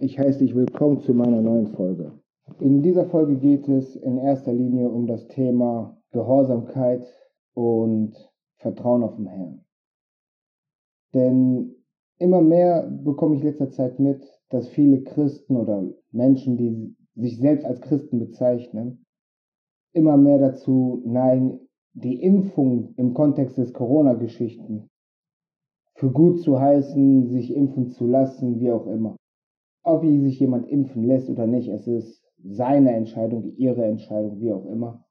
Ich heiße dich willkommen zu meiner neuen Folge. In dieser Folge geht es in erster Linie um das Thema Gehorsamkeit und Vertrauen auf den Herrn. Denn immer mehr bekomme ich letzter Zeit mit, dass viele Christen oder Menschen, die sich selbst als Christen bezeichnen, immer mehr dazu neigen, die Impfung im Kontext des Corona-Geschichten für gut zu heißen, sich impfen zu lassen, wie auch immer. Ob sich jemand impfen lässt oder nicht, es ist seine Entscheidung, ihre Entscheidung, wie auch immer.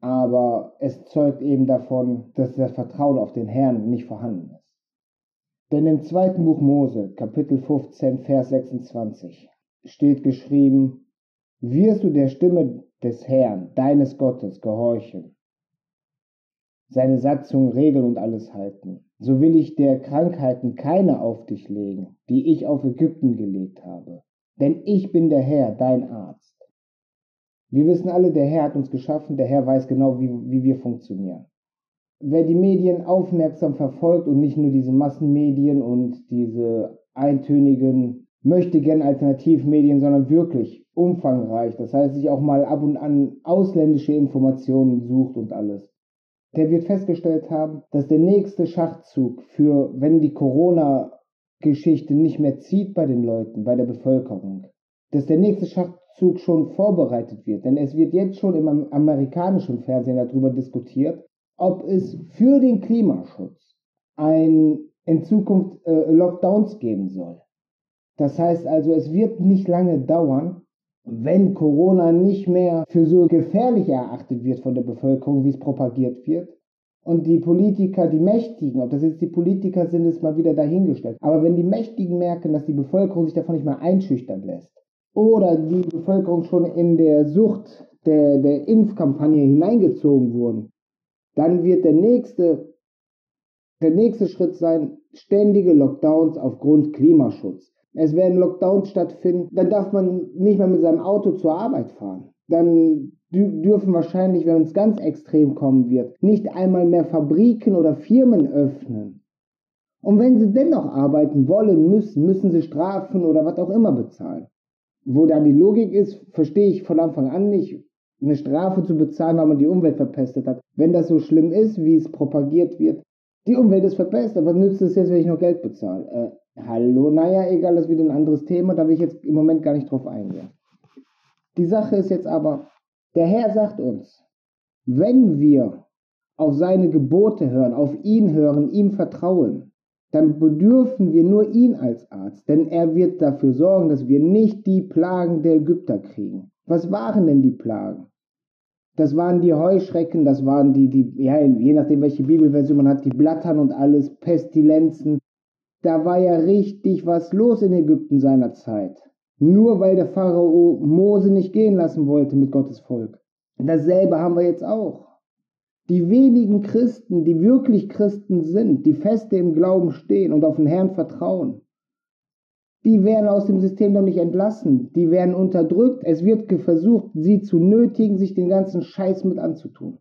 Aber es zeugt eben davon, dass das Vertrauen auf den Herrn nicht vorhanden ist. Denn im zweiten Buch Mose, Kapitel 15, Vers 26, steht geschrieben, wirst du der Stimme des Herrn, deines Gottes, gehorchen, seine Satzungen, Regeln und alles halten, so will ich der Krankheiten keine auf dich legen, die ich auf Ägypten gelegt habe. Denn ich bin der Herr, dein Arzt. Wir wissen alle, der Herr hat uns geschaffen, der Herr weiß genau, wie, wie wir funktionieren. Wer die Medien aufmerksam verfolgt und nicht nur diese Massenmedien und diese eintönigen, möchte gern Alternativmedien, sondern wirklich umfangreich, das heißt, sich auch mal ab und an ausländische Informationen sucht und alles, der wird festgestellt haben, dass der nächste Schachzug für, wenn die Corona-Geschichte nicht mehr zieht bei den Leuten, bei der Bevölkerung, dass der nächste Schachzug schon vorbereitet wird. Denn es wird jetzt schon im amerikanischen Fernsehen darüber diskutiert, ob es für den Klimaschutz ein, in Zukunft äh, Lockdowns geben soll. Das heißt also, es wird nicht lange dauern, wenn Corona nicht mehr für so gefährlich erachtet wird von der Bevölkerung, wie es propagiert wird, und die Politiker, die Mächtigen, ob das jetzt die Politiker sind, ist mal wieder dahingestellt. Aber wenn die Mächtigen merken, dass die Bevölkerung sich davon nicht mehr einschüchtern lässt, oder die Bevölkerung schon in der Sucht der, der Impfkampagne hineingezogen wurden, dann wird der nächste, der nächste Schritt sein, ständige Lockdowns aufgrund Klimaschutz. Es werden Lockdowns stattfinden, dann darf man nicht mehr mit seinem Auto zur Arbeit fahren. Dann dürfen wahrscheinlich, wenn es ganz extrem kommen wird, nicht einmal mehr Fabriken oder Firmen öffnen. Und wenn sie dennoch arbeiten wollen müssen, müssen sie Strafen oder was auch immer bezahlen. Wo dann die Logik ist, verstehe ich von Anfang an nicht, eine Strafe zu bezahlen, weil man die Umwelt verpestet hat. Wenn das so schlimm ist, wie es propagiert wird, die Umwelt ist verpestet, was nützt es jetzt, wenn ich noch Geld bezahle? Äh, Hallo, naja, egal, das ist wieder ein anderes Thema, da will ich jetzt im Moment gar nicht drauf eingehen. Die Sache ist jetzt aber, der Herr sagt uns, wenn wir auf seine Gebote hören, auf ihn hören, ihm vertrauen, dann bedürfen wir nur ihn als Arzt, denn er wird dafür sorgen, dass wir nicht die Plagen der Ägypter kriegen. Was waren denn die Plagen? Das waren die Heuschrecken, das waren die, die, ja, je nachdem welche Bibelversion man hat, die Blattern und alles, Pestilenzen, da war ja richtig was los in Ägypten seiner Zeit. Nur weil der Pharao Mose nicht gehen lassen wollte mit Gottes Volk. Dasselbe haben wir jetzt auch. Die wenigen Christen, die wirklich Christen sind, die feste im Glauben stehen und auf den Herrn vertrauen, die werden aus dem System doch nicht entlassen. Die werden unterdrückt. Es wird versucht, sie zu nötigen, sich den ganzen Scheiß mit anzutun.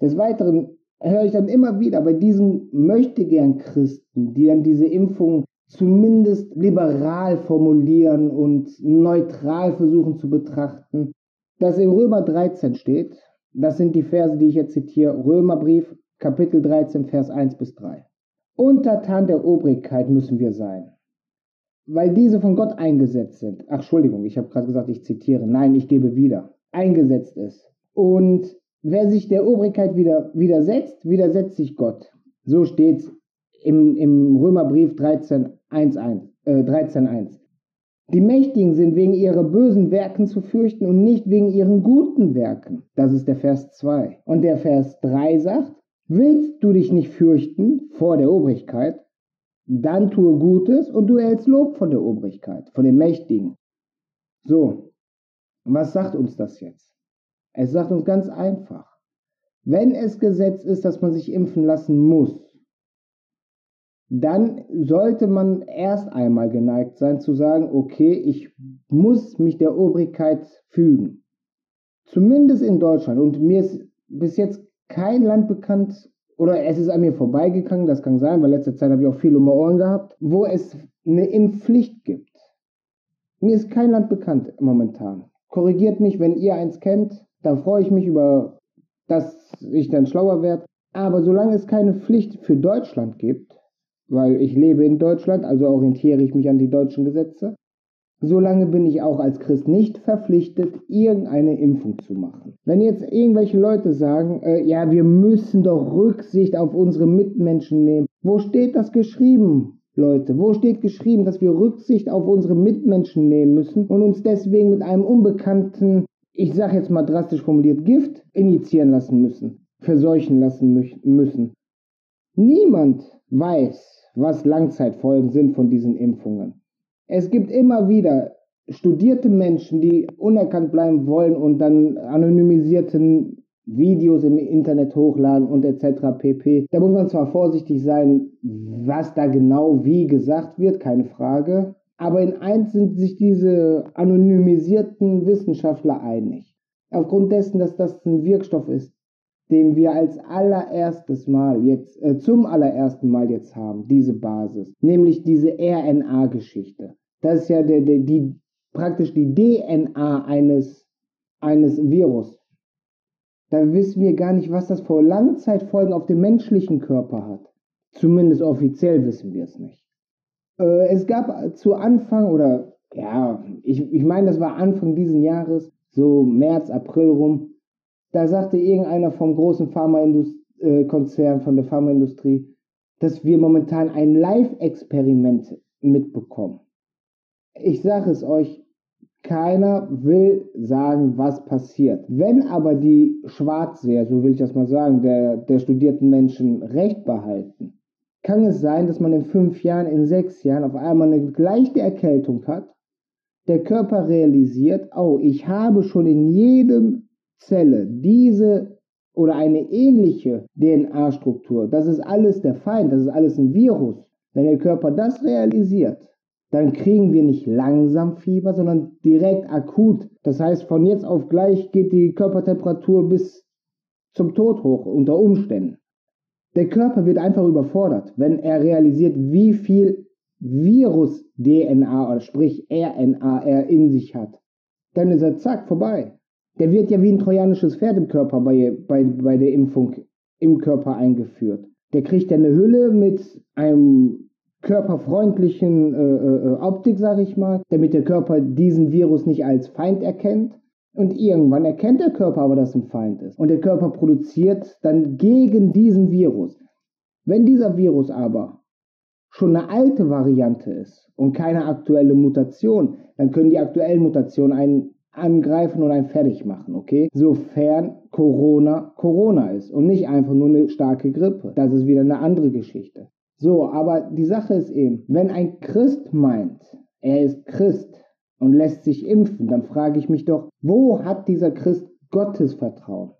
Des Weiteren höre ich dann immer wieder bei diesen möchtegern Christen, die dann diese Impfung zumindest liberal formulieren und neutral versuchen zu betrachten, dass in Römer 13 steht, das sind die Verse, die ich jetzt zitiere, Römerbrief, Kapitel 13, Vers 1 bis 3. Untertan der Obrigkeit müssen wir sein, weil diese von Gott eingesetzt sind. Ach, Entschuldigung, ich habe gerade gesagt, ich zitiere. Nein, ich gebe wieder. Eingesetzt ist. Und Wer sich der Obrigkeit wieder, widersetzt, widersetzt sich Gott. So steht es im, im Römerbrief 13.1. Äh, 13, die Mächtigen sind wegen ihrer bösen Werken zu fürchten und nicht wegen ihren guten Werken. Das ist der Vers 2. Und der Vers 3 sagt, willst du dich nicht fürchten vor der Obrigkeit, dann tue Gutes und du erhältst Lob von der Obrigkeit, von den Mächtigen. So, was sagt uns das jetzt? Es sagt uns ganz einfach, wenn es Gesetz ist, dass man sich impfen lassen muss, dann sollte man erst einmal geneigt sein zu sagen, okay, ich muss mich der Obrigkeit fügen. Zumindest in Deutschland. Und mir ist bis jetzt kein Land bekannt, oder es ist an mir vorbeigegangen, das kann sein, weil letzte Zeit habe ich auch viel um die Ohren gehabt, wo es eine Impfpflicht gibt. Mir ist kein Land bekannt momentan. Korrigiert mich, wenn ihr eins kennt, dann freue ich mich über, dass ich dann schlauer werde. Aber solange es keine Pflicht für Deutschland gibt, weil ich lebe in Deutschland, also orientiere ich mich an die deutschen Gesetze, solange bin ich auch als Christ nicht verpflichtet, irgendeine Impfung zu machen. Wenn jetzt irgendwelche Leute sagen, äh, ja, wir müssen doch Rücksicht auf unsere Mitmenschen nehmen, wo steht das geschrieben? Leute, wo steht geschrieben, dass wir Rücksicht auf unsere Mitmenschen nehmen müssen und uns deswegen mit einem unbekannten, ich sage jetzt mal drastisch formuliert, Gift injizieren lassen müssen, verseuchen lassen müssen? Niemand weiß, was Langzeitfolgen sind von diesen Impfungen. Es gibt immer wieder studierte Menschen, die unerkannt bleiben wollen und dann anonymisierten Videos im Internet hochladen und etc. pp. Da muss man zwar vorsichtig sein, was da genau wie gesagt wird, keine Frage. Aber in eins sind sich diese anonymisierten Wissenschaftler einig. Aufgrund dessen, dass das ein Wirkstoff ist, den wir als allererstes Mal jetzt, äh, zum allerersten Mal jetzt haben, diese Basis, nämlich diese RNA-Geschichte. Das ist ja der, der, die, praktisch die DNA eines, eines Virus. Da wissen wir gar nicht, was das vor Langzeitfolgen auf dem menschlichen Körper hat. Zumindest offiziell wissen wir es nicht. Äh, es gab zu Anfang, oder ja, ich, ich meine, das war Anfang diesen Jahres, so März, April rum, da sagte irgendeiner vom großen Pharmakonzern, von der Pharmaindustrie, dass wir momentan ein Live-Experiment mitbekommen ich sage es euch, keiner will sagen, was passiert. Wenn aber die Schwarzseher, so will ich das mal sagen, der, der studierten Menschen Recht behalten, kann es sein, dass man in fünf Jahren, in sechs Jahren auf einmal eine leichte Erkältung hat, der Körper realisiert, oh, ich habe schon in jedem Zelle diese oder eine ähnliche DNA-Struktur. Das ist alles der Feind, das ist alles ein Virus. Wenn der Körper das realisiert, dann kriegen wir nicht langsam Fieber, sondern direkt akut. Das heißt, von jetzt auf gleich geht die Körpertemperatur bis zum Tod hoch unter Umständen. Der Körper wird einfach überfordert, wenn er realisiert, wie viel Virus-DNA oder sprich RNA er in sich hat. Dann ist er zack vorbei. Der wird ja wie ein trojanisches Pferd im Körper bei, bei, bei der Impfung im Körper eingeführt. Der kriegt eine Hülle mit einem körperfreundlichen äh, äh, äh, Optik, sage ich mal, damit der Körper diesen Virus nicht als Feind erkennt. Und irgendwann erkennt der Körper aber, dass ein Feind ist. Und der Körper produziert dann gegen diesen Virus. Wenn dieser Virus aber schon eine alte Variante ist und keine aktuelle Mutation, dann können die aktuellen Mutationen einen angreifen und einen fertig machen, okay? Sofern Corona Corona ist und nicht einfach nur eine starke Grippe. Das ist wieder eine andere Geschichte. So, aber die Sache ist eben, wenn ein Christ meint, er ist Christ und lässt sich impfen, dann frage ich mich doch, wo hat dieser Christ Gottes Vertrauen?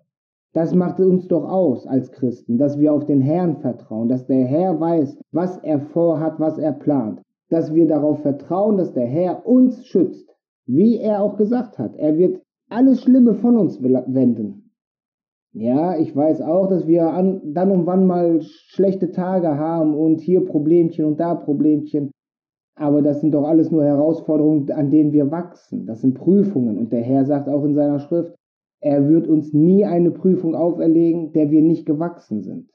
Das macht uns doch aus als Christen, dass wir auf den Herrn vertrauen, dass der Herr weiß, was er vorhat, was er plant, dass wir darauf vertrauen, dass der Herr uns schützt, wie er auch gesagt hat. Er wird alles Schlimme von uns wenden. Ja, ich weiß auch, dass wir an, dann und wann mal schlechte Tage haben und hier Problemchen und da Problemchen. Aber das sind doch alles nur Herausforderungen, an denen wir wachsen. Das sind Prüfungen. Und der Herr sagt auch in seiner Schrift, er wird uns nie eine Prüfung auferlegen, der wir nicht gewachsen sind.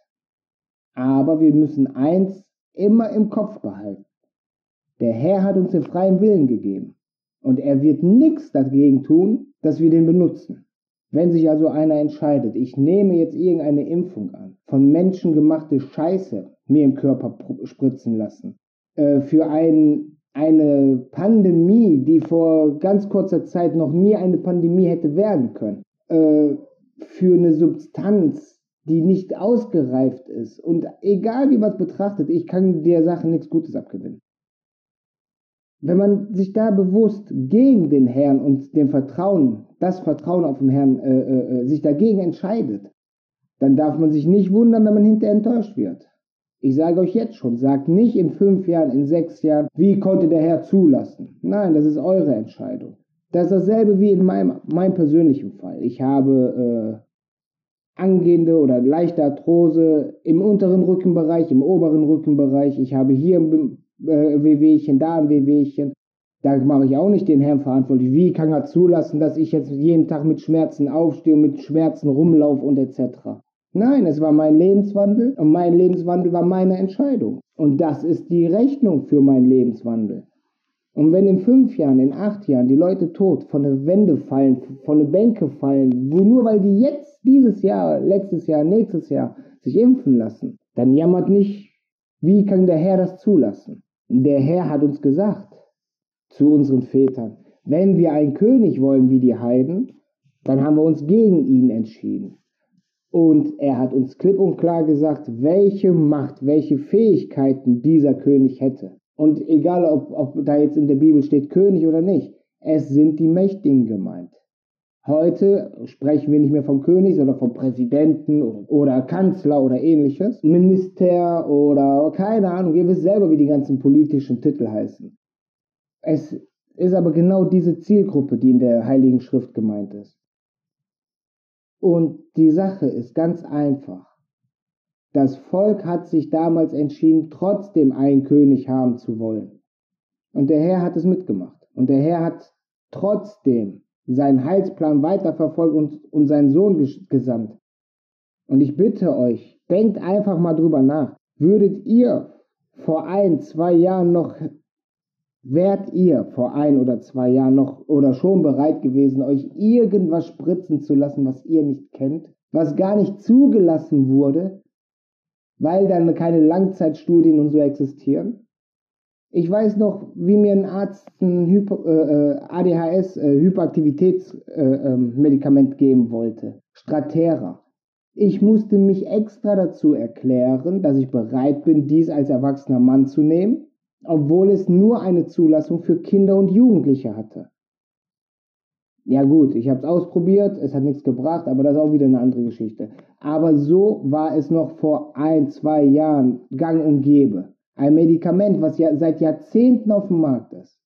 Aber wir müssen eins immer im Kopf behalten. Der Herr hat uns den freien Willen gegeben. Und er wird nichts dagegen tun, dass wir den benutzen. Wenn sich also einer entscheidet, ich nehme jetzt irgendeine Impfung an, von Menschen gemachte Scheiße mir im Körper spritzen lassen, äh, für ein, eine Pandemie, die vor ganz kurzer Zeit noch nie eine Pandemie hätte werden können, äh, für eine Substanz, die nicht ausgereift ist. Und egal wie man es betrachtet, ich kann der Sache nichts Gutes abgewinnen. Wenn man sich da bewusst gegen den Herrn und dem Vertrauen, das Vertrauen auf den Herrn, äh, äh, äh, sich dagegen entscheidet, dann darf man sich nicht wundern, wenn man hinterher enttäuscht wird. Ich sage euch jetzt schon, sagt nicht in fünf Jahren, in sechs Jahren, wie konnte der Herr zulassen. Nein, das ist eure Entscheidung. Das ist dasselbe wie in meinem, meinem persönlichen Fall. Ich habe äh, angehende oder leichte Arthrose im unteren Rückenbereich, im oberen Rückenbereich. Ich habe hier äh, Wehwehchen, da ein Wehwehchen. Da mache ich auch nicht den Herrn verantwortlich. Wie kann er zulassen, dass ich jetzt jeden Tag mit Schmerzen aufstehe und mit Schmerzen rumlaufe und etc. Nein, es war mein Lebenswandel und mein Lebenswandel war meine Entscheidung. Und das ist die Rechnung für meinen Lebenswandel. Und wenn in fünf Jahren, in acht Jahren die Leute tot von der Wände fallen, von der Bänke fallen, nur weil die jetzt dieses Jahr, letztes Jahr, nächstes Jahr sich impfen lassen, dann jammert nicht, wie kann der Herr das zulassen? Der Herr hat uns gesagt, zu unseren Vätern. Wenn wir einen König wollen wie die Heiden, dann haben wir uns gegen ihn entschieden. Und er hat uns klipp und klar gesagt, welche Macht, welche Fähigkeiten dieser König hätte. Und egal, ob, ob da jetzt in der Bibel steht König oder nicht, es sind die Mächtigen gemeint. Heute sprechen wir nicht mehr vom König, sondern vom Präsidenten oder Kanzler oder ähnliches. Minister oder keine Ahnung, ihr wisst selber, wie die ganzen politischen Titel heißen. Es ist aber genau diese Zielgruppe, die in der Heiligen Schrift gemeint ist. Und die Sache ist ganz einfach. Das Volk hat sich damals entschieden, trotzdem einen König haben zu wollen. Und der Herr hat es mitgemacht. Und der Herr hat trotzdem seinen Heilsplan weiterverfolgt und, und seinen Sohn gesandt. Und ich bitte euch, denkt einfach mal drüber nach. Würdet ihr vor ein, zwei Jahren noch Wärt ihr vor ein oder zwei Jahren noch oder schon bereit gewesen, euch irgendwas spritzen zu lassen, was ihr nicht kennt, was gar nicht zugelassen wurde, weil dann keine Langzeitstudien und so existieren? Ich weiß noch, wie mir ein Arzt ein Hypo, äh, äh ADHS, äh, Hyperaktivitätsmedikament äh, geben wollte, Stratera. Ich musste mich extra dazu erklären, dass ich bereit bin, dies als erwachsener Mann zu nehmen obwohl es nur eine Zulassung für Kinder und Jugendliche hatte. Ja gut, ich habe es ausprobiert, es hat nichts gebracht, aber das ist auch wieder eine andere Geschichte. Aber so war es noch vor ein, zwei Jahren gang und gäbe. Ein Medikament, was ja seit Jahrzehnten auf dem Markt ist,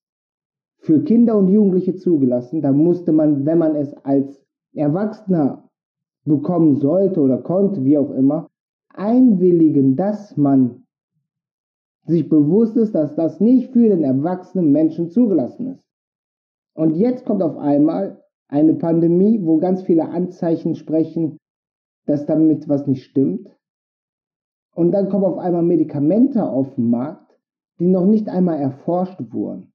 für Kinder und Jugendliche zugelassen, da musste man, wenn man es als Erwachsener bekommen sollte oder konnte, wie auch immer, einwilligen, dass man sich bewusst ist, dass das nicht für den erwachsenen Menschen zugelassen ist. Und jetzt kommt auf einmal eine Pandemie, wo ganz viele Anzeichen sprechen, dass damit was nicht stimmt. Und dann kommen auf einmal Medikamente auf den Markt, die noch nicht einmal erforscht wurden,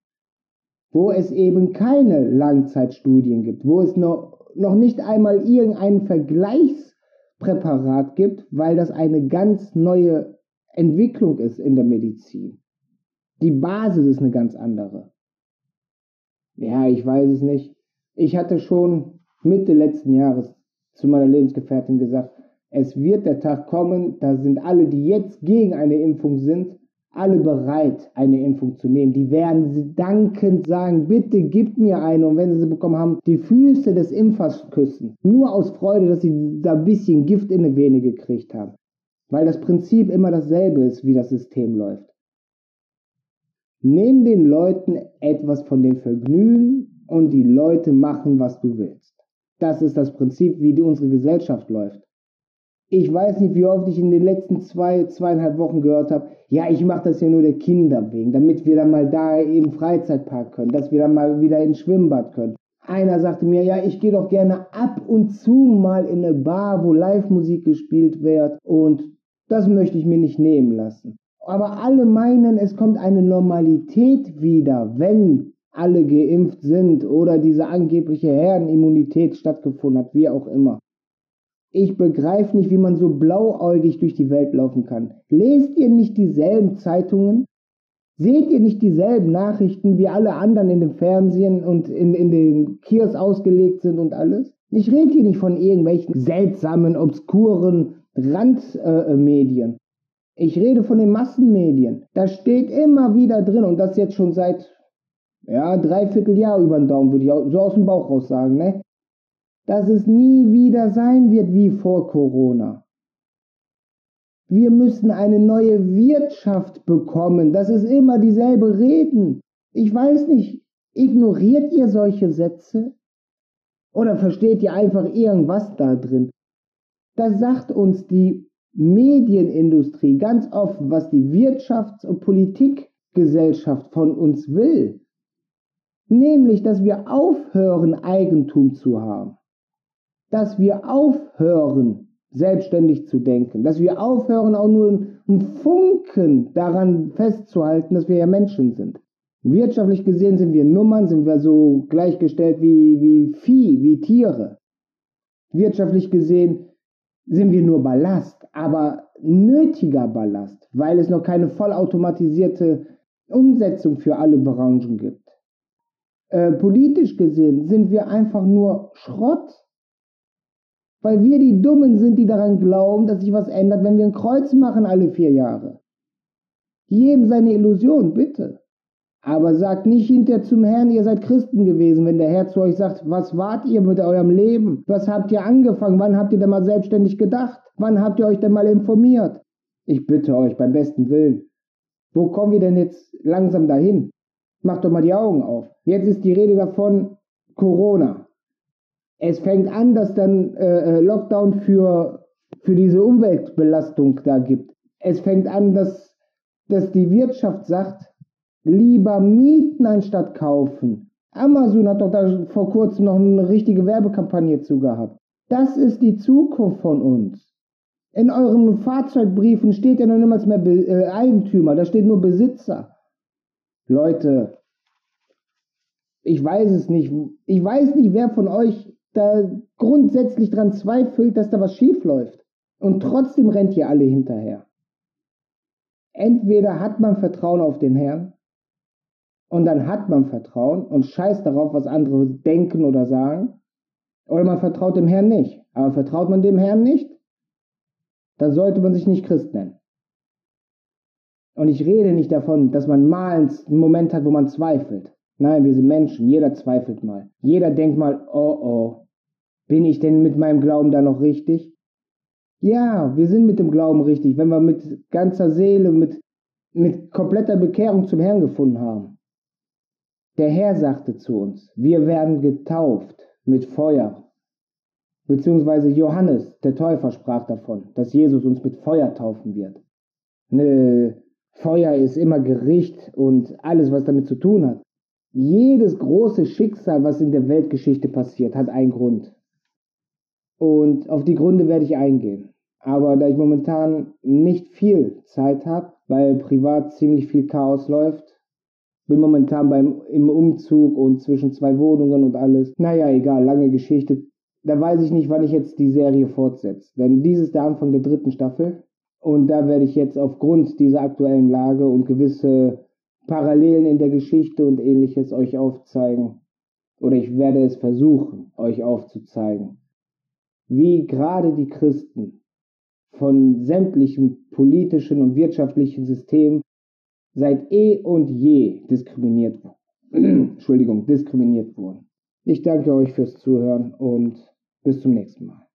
wo es eben keine Langzeitstudien gibt, wo es noch, noch nicht einmal irgendein Vergleichspräparat gibt, weil das eine ganz neue Entwicklung ist in der Medizin. Die Basis ist eine ganz andere. Ja, ich weiß es nicht. Ich hatte schon Mitte letzten Jahres zu meiner Lebensgefährtin gesagt, es wird der Tag kommen, da sind alle, die jetzt gegen eine Impfung sind, alle bereit, eine Impfung zu nehmen. Die werden dankend sagen, bitte gib mir eine. Und wenn sie sie bekommen haben, die Füße des Impfers küssen. Nur aus Freude, dass sie da ein bisschen Gift in die Vene gekriegt haben weil das Prinzip immer dasselbe ist, wie das System läuft. Nimm den Leuten etwas von dem Vergnügen und die Leute machen, was du willst. Das ist das Prinzip, wie unsere Gesellschaft läuft. Ich weiß nicht, wie oft ich in den letzten zwei, zweieinhalb Wochen gehört habe, ja, ich mache das ja nur der Kinder wegen, damit wir dann mal da im Freizeitpark können, dass wir dann mal wieder ins Schwimmbad können. Einer sagte mir, ja, ich gehe doch gerne ab und zu mal in eine Bar, wo Live-Musik gespielt wird und das möchte ich mir nicht nehmen lassen. Aber alle meinen, es kommt eine Normalität wieder, wenn alle geimpft sind oder diese angebliche Herdenimmunität stattgefunden hat, wie auch immer. Ich begreife nicht, wie man so blauäugig durch die Welt laufen kann. Lest ihr nicht dieselben Zeitungen? Seht ihr nicht dieselben Nachrichten, wie alle anderen in dem Fernsehen und in, in den Kios ausgelegt sind und alles? Ich rede hier nicht von irgendwelchen seltsamen, obskuren Randmedien. Äh, ich rede von den Massenmedien. Da steht immer wieder drin und das jetzt schon seit ja, dreiviertel Jahr über den Daumen, würde ich so aus dem Bauch raus sagen, ne? Dass es nie wieder sein wird wie vor Corona. Wir müssen eine neue Wirtschaft bekommen. Das ist immer dieselbe Reden. Ich weiß nicht, ignoriert ihr solche Sätze? Oder versteht ihr einfach irgendwas da drin? Da sagt uns die Medienindustrie ganz offen, was die Wirtschafts- und Politikgesellschaft von uns will. Nämlich, dass wir aufhören, Eigentum zu haben. Dass wir aufhören, selbstständig zu denken. Dass wir aufhören, auch nur einen Funken daran festzuhalten, dass wir ja Menschen sind. Wirtschaftlich gesehen sind wir Nummern, sind wir so gleichgestellt wie, wie Vieh, wie Tiere. Wirtschaftlich gesehen sind wir nur Ballast, aber nötiger Ballast, weil es noch keine vollautomatisierte Umsetzung für alle Branchen gibt. Äh, politisch gesehen sind wir einfach nur Schrott, weil wir die Dummen sind, die daran glauben, dass sich was ändert, wenn wir ein Kreuz machen alle vier Jahre. Jedem seine Illusion, bitte. Aber sagt nicht hinterher zum Herrn, ihr seid Christen gewesen, wenn der Herr zu euch sagt, was wart ihr mit eurem Leben? Was habt ihr angefangen? Wann habt ihr denn mal selbstständig gedacht? Wann habt ihr euch denn mal informiert? Ich bitte euch beim besten Willen. Wo kommen wir denn jetzt langsam dahin? Macht doch mal die Augen auf. Jetzt ist die Rede davon Corona. Es fängt an, dass dann äh, äh Lockdown für, für diese Umweltbelastung da gibt. Es fängt an, dass, dass die Wirtschaft sagt, Lieber mieten anstatt kaufen. Amazon hat doch da vor kurzem noch eine richtige Werbekampagne zu gehabt. Das ist die Zukunft von uns. In euren Fahrzeugbriefen steht ja noch niemals mehr Be äh, Eigentümer, da steht nur Besitzer. Leute, ich weiß es nicht. Ich weiß nicht, wer von euch da grundsätzlich dran zweifelt, dass da was schief läuft. Und trotzdem rennt ihr alle hinterher. Entweder hat man Vertrauen auf den Herrn und dann hat man Vertrauen und scheißt darauf, was andere denken oder sagen. Oder man vertraut dem Herrn nicht. Aber vertraut man dem Herrn nicht, dann sollte man sich nicht Christ nennen. Und ich rede nicht davon, dass man mal einen Moment hat, wo man zweifelt. Nein, wir sind Menschen, jeder zweifelt mal. Jeder denkt mal, oh oh, bin ich denn mit meinem Glauben da noch richtig? Ja, wir sind mit dem Glauben richtig, wenn wir mit ganzer Seele, mit, mit kompletter Bekehrung zum Herrn gefunden haben. Der Herr sagte zu uns, wir werden getauft mit Feuer. Beziehungsweise Johannes, der Täufer, sprach davon, dass Jesus uns mit Feuer taufen wird. Ne, Feuer ist immer Gericht und alles, was damit zu tun hat. Jedes große Schicksal, was in der Weltgeschichte passiert, hat einen Grund. Und auf die Gründe werde ich eingehen. Aber da ich momentan nicht viel Zeit habe, weil privat ziemlich viel Chaos läuft, bin momentan beim, im Umzug und zwischen zwei Wohnungen und alles. Naja, egal, lange Geschichte. Da weiß ich nicht, wann ich jetzt die Serie fortsetze. Denn dies ist der Anfang der dritten Staffel. Und da werde ich jetzt aufgrund dieser aktuellen Lage und gewisse Parallelen in der Geschichte und ähnliches euch aufzeigen. Oder ich werde es versuchen, euch aufzuzeigen, wie gerade die Christen von sämtlichen politischen und wirtschaftlichen Systemen seit eh und je diskriminiert, Entschuldigung, diskriminiert wurden. Ich danke euch fürs Zuhören und bis zum nächsten Mal.